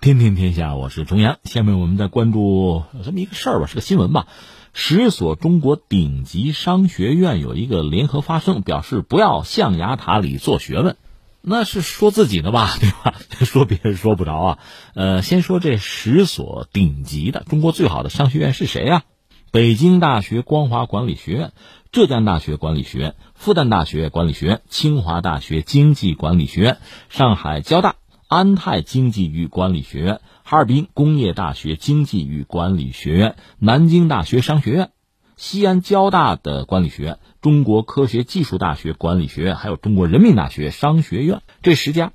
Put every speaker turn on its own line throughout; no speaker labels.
天天天下，我是重阳。下面我们再关注这么一个事儿吧，是个新闻吧。十所中国顶级商学院有一个联合发声，表示不要象牙塔里做学问。那是说自己的吧，对吧？说别人说不着啊。呃，先说这十所顶级的中国最好的商学院是谁呀？北京大学光华管理学院、浙江大学管理学院、复旦大学管理学院、清华大学经济管理学院、上海交大。安泰经济与管理学院、哈尔滨工业大学经济与管理学院、南京大学商学院、西安交大的管理学院、中国科学技术大学管理学院，还有中国人民大学商学院，这十家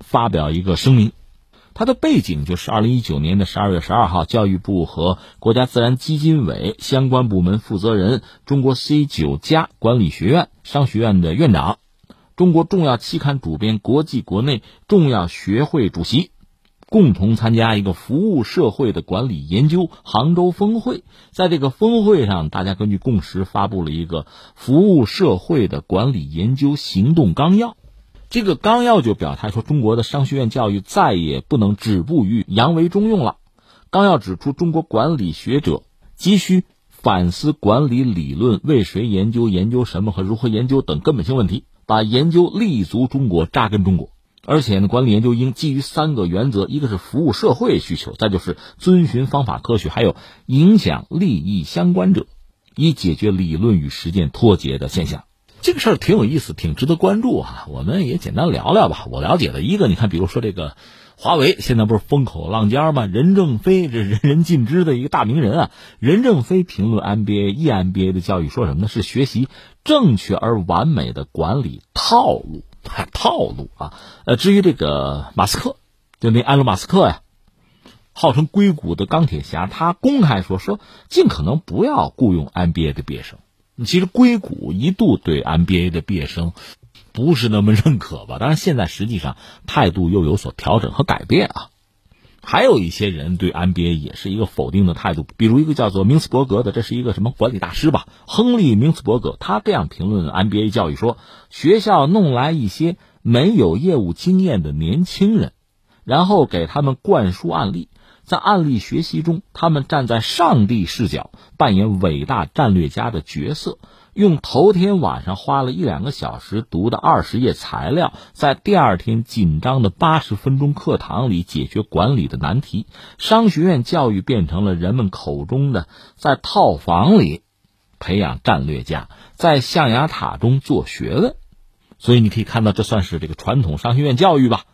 发表一个声明。它的背景就是二零一九年的十二月十二号，教育部和国家自然基金委相关部门负责人、中国 C 九家管理学院商学院的院长。中国重要期刊主编、国际国内重要学会主席，共同参加一个服务社会的管理研究杭州峰会。在这个峰会上，大家根据共识发布了一个服务社会的管理研究行动纲要。这个纲要就表态说，中国的商学院教育再也不能止步于扬为中用了。纲要指出，中国管理学者急需反思管理理论为谁研究、研究什么和如何研究等根本性问题。把研究立足中国，扎根中国，而且呢，管理研究应基于三个原则：一个是服务社会需求，再就是遵循方法科学，还有影响利益相关者，以解决理论与实践脱节的现象。这个事儿挺有意思，挺值得关注啊！我们也简单聊聊吧。我了解的一个，你看，比如说这个华为，现在不是风口浪尖吗？任正非这人人尽知的一个大名人啊。任正非评论 MBA、EMBA 的教育说什么呢？是学习。正确而完美的管理套路，套路啊！呃，至于这个马斯克，就那埃隆·马斯克呀，号称硅谷的钢铁侠，他公开说说尽可能不要雇佣 MBA 的毕业生。其实硅谷一度对 MBA 的毕业生不是那么认可吧？当然，现在实际上态度又有所调整和改变啊。还有一些人对 MBA 也是一个否定的态度，比如一个叫做明斯伯格的，这是一个什么管理大师吧？亨利·明斯伯格，他这样评论 MBA 教育说：学校弄来一些没有业务经验的年轻人，然后给他们灌输案例，在案例学习中，他们站在上帝视角，扮演伟大战略家的角色。用头天晚上花了一两个小时读的二十页材料，在第二天紧张的八十分钟课堂里解决管理的难题。商学院教育变成了人们口中的在套房里培养战略家，在象牙塔中做学问。所以你可以看到，这算是这个传统商学院教育吧，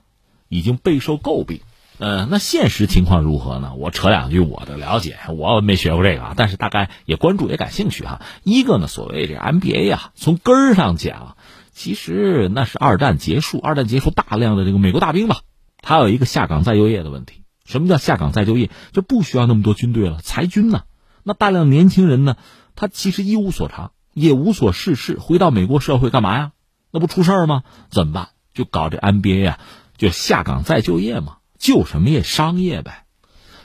已经备受诟病。呃，那现实情况如何呢？我扯两句我的了解，我没学过这个啊，但是大概也关注也感兴趣哈。一个呢，所谓这 MBA 啊，从根儿上讲，其实那是二战结束，二战结束大量的这个美国大兵吧，他有一个下岗再就业的问题。什么叫下岗再就业？就不需要那么多军队了，裁军呢？那大量年轻人呢，他其实一无所长，也无所事事，回到美国社会干嘛呀？那不出事儿吗？怎么办？就搞这 MBA 啊，就下岗再就业嘛。就什么业商业呗，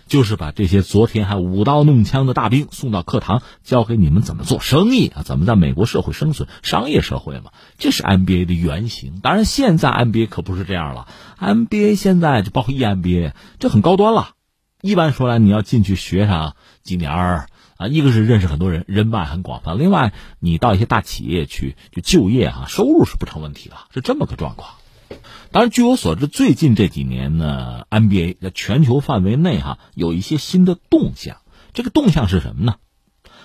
就是把这些昨天还舞刀弄枪的大兵送到课堂，教给你们怎么做生意啊，怎么在美国社会生存，商业社会嘛，这是 MBA 的原型。当然，现在 MBA 可不是这样了，MBA 现在就包括 EMBA，这很高端了。一般说来，你要进去学上几年儿啊，一个是认识很多人，人脉很广泛；另外，你到一些大企业去就就业啊，收入是不成问题的，是这么个状况。当然，据我所知，最近这几年呢，NBA 在全球范围内哈有一些新的动向。这个动向是什么呢？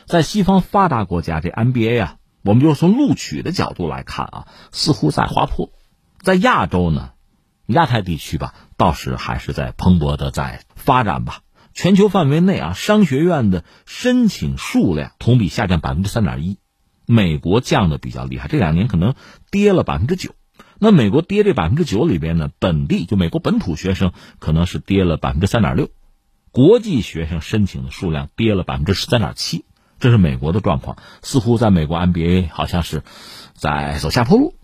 在西方发达国家，这 NBA 啊，我们就从录取的角度来看啊，似乎在滑坡。在亚洲呢，亚太地区吧，倒是还是在蓬勃的在发展吧。全球范围内啊，商学院的申请数量同比下降百分之三点一，美国降的比较厉害，这两年可能跌了百分之九。那美国跌这百分之九里边呢，本地就美国本土学生可能是跌了百分之三点六，国际学生申请的数量跌了百分之十三点七，这是美国的状况。似乎在美国 MBA 好像是在走下坡路。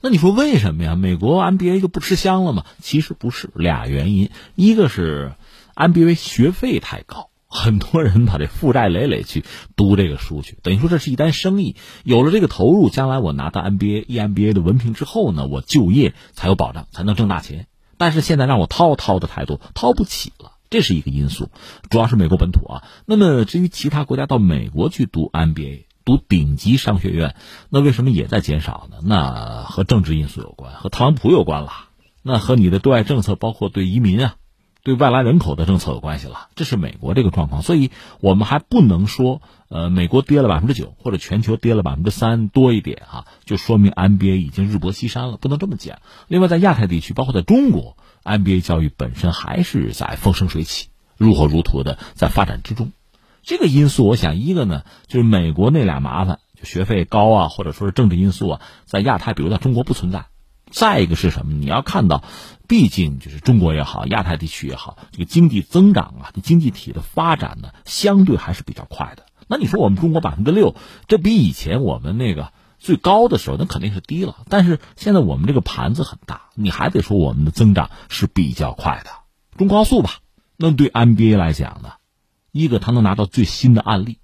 那你说为什么呀？美国 MBA 就不吃香了吗？其实不是，俩原因，一个是 MBA 学费太高。很多人把这负债累累去读这个书去，等于说这是一单生意。有了这个投入，将来我拿到 MBA、EMBA 的文凭之后呢，我就业才有保障，才能挣大钱。但是现在让我掏掏的太多，掏不起了，这是一个因素，主要是美国本土啊。那么至于其他国家到美国去读 MBA、读顶级商学院，那为什么也在减少呢？那和政治因素有关，和特朗普有关了，那和你的对外政策，包括对移民啊。对外来人口的政策有关系了，这是美国这个状况，所以我们还不能说，呃，美国跌了百分之九，或者全球跌了百分之三多一点哈，就说明 MBA 已经日薄西山了，不能这么讲。另外，在亚太地区，包括在中国，MBA 教育本身还是在风生水起、如火如荼的在发展之中。这个因素，我想一个呢，就是美国那俩麻烦，就学费高啊，或者说是政治因素啊，在亚太，比如在中国不存在。再一个是什么？你要看到，毕竟就是中国也好，亚太地区也好，这个经济增长啊，这经济体的发展呢，相对还是比较快的。那你说我们中国百分之六，这比以前我们那个最高的时候，那肯定是低了。但是现在我们这个盘子很大，你还得说我们的增长是比较快的。中高速吧，那对 NBA 来讲呢，一个他能拿到最新的案例。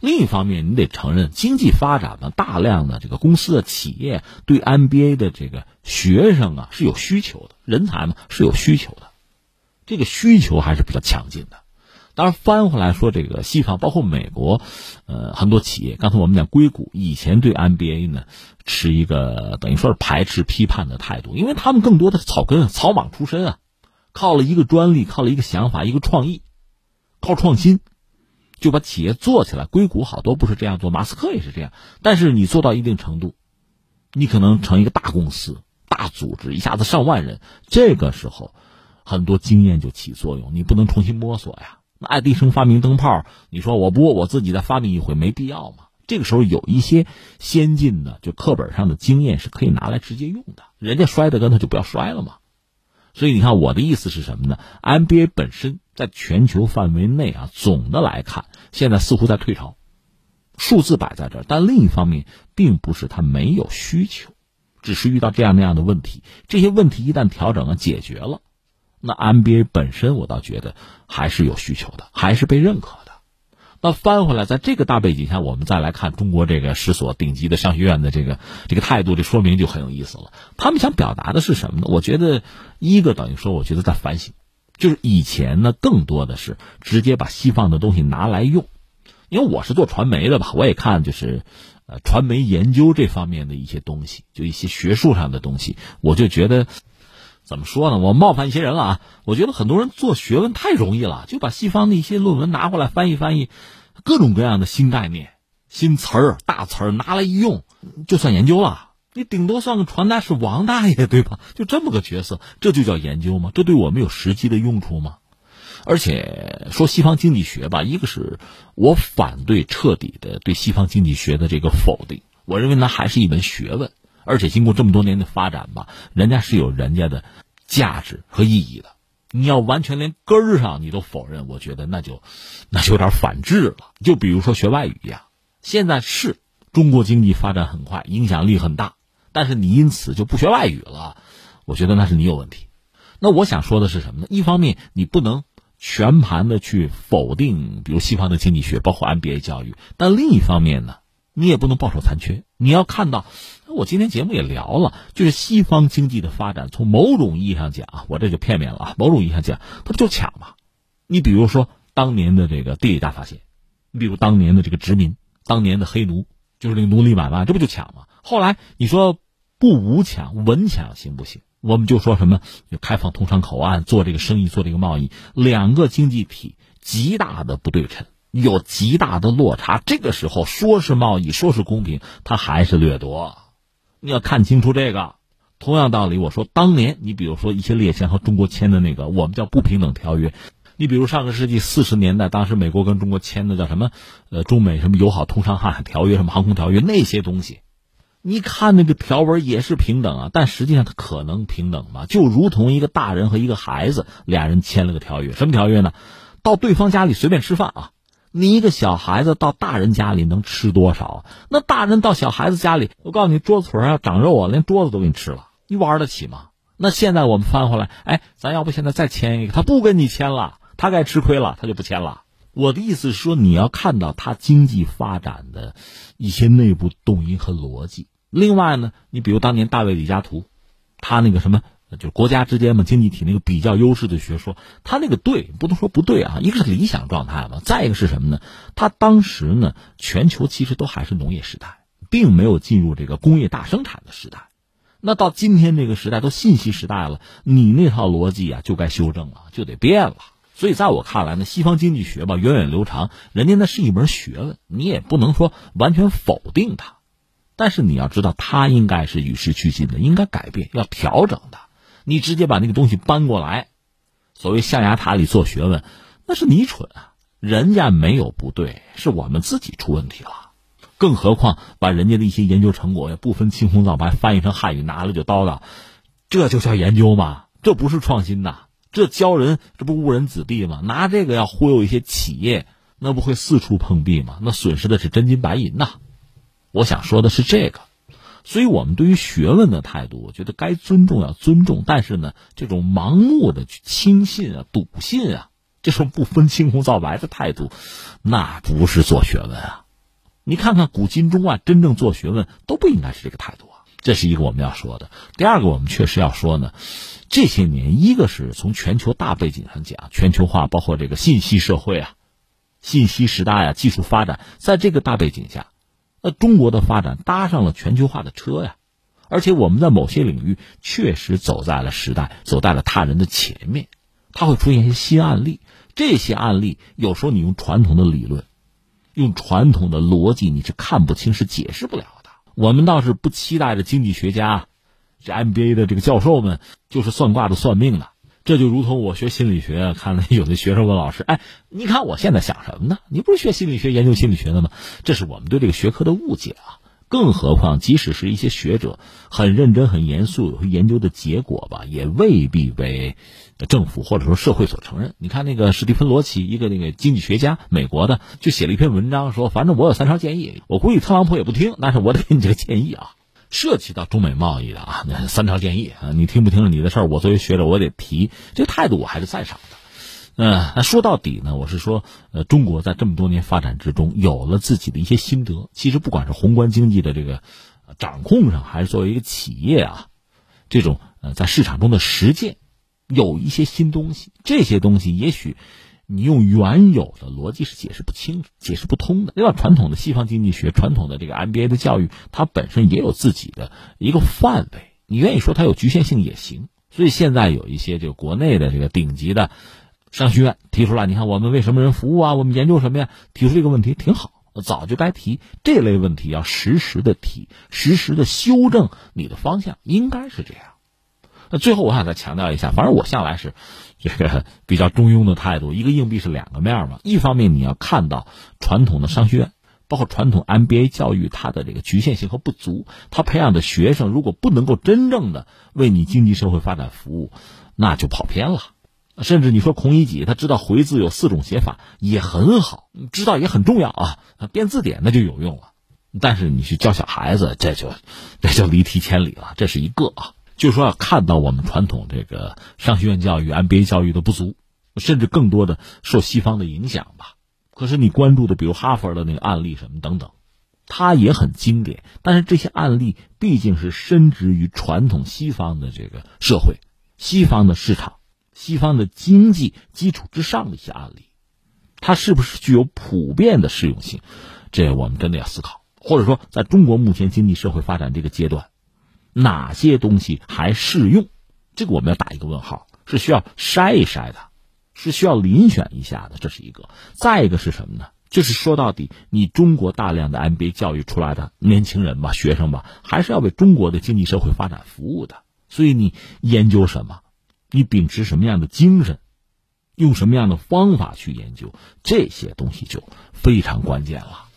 另一方面，你得承认，经济发展嘛，大量的这个公司的企业对 MBA 的这个学生啊是有需求的，人才嘛是有需求的，这个需求还是比较强劲的。当然，翻回来说，这个西方包括美国，呃，很多企业，刚才我们讲硅谷，以前对 MBA 呢持一个等于说是排斥批判的态度，因为他们更多的是草根草莽出身啊，靠了一个专利，靠了一个想法，一个创意，靠创新。就把企业做起来，硅谷好多不是这样做，马斯克也是这样。但是你做到一定程度，你可能成一个大公司、大组织，一下子上万人，这个时候很多经验就起作用，你不能重新摸索呀。那爱迪生发明灯泡，你说我不我自己再发明一回，没必要嘛。这个时候有一些先进的，就课本上的经验是可以拿来直接用的，人家摔的跟头就不要摔了嘛。所以你看，我的意思是什么呢？MBA 本身在全球范围内啊，总的来看，现在似乎在退潮，数字摆在这儿，但另一方面，并不是它没有需求，只是遇到这样那样的问题。这些问题一旦调整了、解决了，那 MBA 本身，我倒觉得还是有需求的，还是被认可的。那翻回来，在这个大背景下，我们再来看中国这个十所顶级的商学院的这个这个态度，这说明就很有意思了。他们想表达的是什么呢？我觉得一个等于说，我觉得在反省，就是以前呢，更多的是直接把西方的东西拿来用。因为我是做传媒的吧，我也看就是呃传媒研究这方面的一些东西，就一些学术上的东西，我就觉得。怎么说呢？我冒犯一些人了啊！我觉得很多人做学问太容易了，就把西方的一些论文拿过来翻译翻译，各种各样的新概念、新词儿、大词儿拿来一用，就算研究了。你顶多算个传达室王大爷，对吧？就这么个角色，这就叫研究吗？这对我们有实际的用处吗？而且说西方经济学吧，一个是我反对彻底的对西方经济学的这个否定，我认为那还是一门学问。而且经过这么多年的发展吧，人家是有人家的价值和意义的。你要完全连根儿上你都否认，我觉得那就那就有点反智了。就比如说学外语一样，现在是中国经济发展很快，影响力很大，但是你因此就不学外语了，我觉得那是你有问题。那我想说的是什么呢？一方面你不能全盘的去否定，比如西方的经济学，包括 MBA 教育，但另一方面呢？你也不能抱守残缺，你要看到，我今天节目也聊了，就是西方经济的发展，从某种意义上讲，我这就片面了啊，某种意义上讲，它不就抢吗？你比如说当年的这个地理大发现，你比如当年的这个殖民，当年的黑奴，就是那个奴隶买卖，这不就抢吗？后来你说不武抢，文抢行不行？我们就说什么，开放通商口岸，做这个生意，做这个贸易，两个经济体极大的不对称。有极大的落差，这个时候说是贸易，说是公平，它还是掠夺。你要看清楚这个。同样道理，我说当年你比如说一些列强和中国签的那个我们叫不平等条约，你比如上个世纪四十年代，当时美国跟中国签的叫什么？呃，中美什么友好通商航海条约，什么航空条约那些东西，你看那个条文也是平等啊，但实际上它可能平等吗？就如同一个大人和一个孩子俩人签了个条约，什么条约呢？到对方家里随便吃饭啊。你一个小孩子到大人家里能吃多少？那大人到小孩子家里，我告诉你，桌子腿上长肉啊，连桌子都给你吃了，你玩得起吗？那现在我们翻回来，哎，咱要不现在再签一个？他不跟你签了，他该吃亏了，他就不签了。我的意思是说，你要看到他经济发展的一些内部动因和逻辑。另外呢，你比如当年大卫李嘉图，他那个什么就国家之间嘛，经济体那个比较优势的学说，他那个对，不能说不对啊。一个是理想状态嘛，再一个是什么呢？他当时呢，全球其实都还是农业时代，并没有进入这个工业大生产的时代。那到今天这个时代都信息时代了，你那套逻辑啊就该修正了，就得变了。所以在我看来呢，西方经济学吧源远流长，人家那是一门学问，你也不能说完全否定它。但是你要知道，它应该是与时俱进的，应该改变、要调整的。你直接把那个东西搬过来，所谓象牙塔里做学问，那是你蠢啊！人家没有不对，是我们自己出问题了。更何况把人家的一些研究成果也不分青红皂白翻译成汉语拿了就叨叨，这就叫研究吗？这不是创新呐！这教人这不误人子弟吗？拿这个要忽悠一些企业，那不会四处碰壁吗？那损失的是真金白银呐！我想说的是这个。所以，我们对于学问的态度，我觉得该尊重要尊重，但是呢，这种盲目的去轻信啊、笃信啊，这种不分青红皂白的态度，那不是做学问啊！你看看古今中外，真正做学问都不应该是这个态度啊！这是一个我们要说的。第二个，我们确实要说呢，这些年，一个是从全球大背景上讲，全球化包括这个信息社会啊、信息时代啊、技术发展，在这个大背景下。那中国的发展搭上了全球化的车呀，而且我们在某些领域确实走在了时代，走在了他人的前面。它会出现一些新案例，这些案例有时候你用传统的理论，用传统的逻辑你是看不清，是解释不了的。我们倒是不期待着经济学家、这 MBA 的这个教授们就是算卦的算命的。这就如同我学心理学，看了有的学生问老师：“哎，你看我现在想什么呢？你不是学心理学、研究心理学的吗？”这是我们对这个学科的误解啊！更何况，即使是一些学者很认真、很严肃，有研究的结果吧，也未必被政府或者说社会所承认。你看那个史蒂芬·罗奇，一个那个经济学家，美国的，就写了一篇文章，说：“反正我有三条建议，我估计特朗普也不听，但是我得给你这个建议啊。”涉及到中美贸易的啊，那三条建议啊，你听不听你的事儿。我作为学者，我得提这个态度，我还是在场的。嗯，那说到底呢，我是说，呃，中国在这么多年发展之中，有了自己的一些心得。其实不管是宏观经济的这个掌控上，还是作为一个企业啊，这种呃在市场中的实践，有一些新东西。这些东西也许。你用原有的逻辑是解释不清、解释不通的。另外，传统的西方经济学、传统的这个 MBA 的教育，它本身也有自己的一个范围。你愿意说它有局限性也行。所以现在有一些这个国内的这个顶级的商学院提出来，你看我们为什么人服务啊？我们研究什么呀？提出这个问题挺好，早就该提这类问题，要实时的提，实时的修正你的方向，应该是这样。那最后我想再强调一下，反正我向来是。这个比较中庸的态度，一个硬币是两个面嘛。一方面你要看到传统的商学院，包括传统 MBA 教育，它的这个局限性和不足，它培养的学生如果不能够真正的为你经济社会发展服务，那就跑偏了。甚至你说孔乙己他知道回字有四种写法也很好，知道也很重要啊，编字典那就有用了。但是你去教小孩子，这就这就离题千里了。这是一个啊。就说要看到我们传统这个商学院教育、MBA 教育的不足，甚至更多的受西方的影响吧。可是你关注的，比如哈佛的那个案例什么等等，它也很经典。但是这些案例毕竟是深植于传统西方的这个社会、西方的市场、西方的经济基础之上的一些案例，它是不是具有普遍的适用性？这我们真的要思考。或者说，在中国目前经济社会发展这个阶段。哪些东西还适用？这个我们要打一个问号，是需要筛一筛的，是需要遴选一下的，这是一个。再一个是什么呢？就是说到底，你中国大量的 MBA 教育出来的年轻人吧、学生吧，还是要为中国的经济社会发展服务的。所以你研究什么，你秉持什么样的精神，用什么样的方法去研究，这些东西就非常关键了。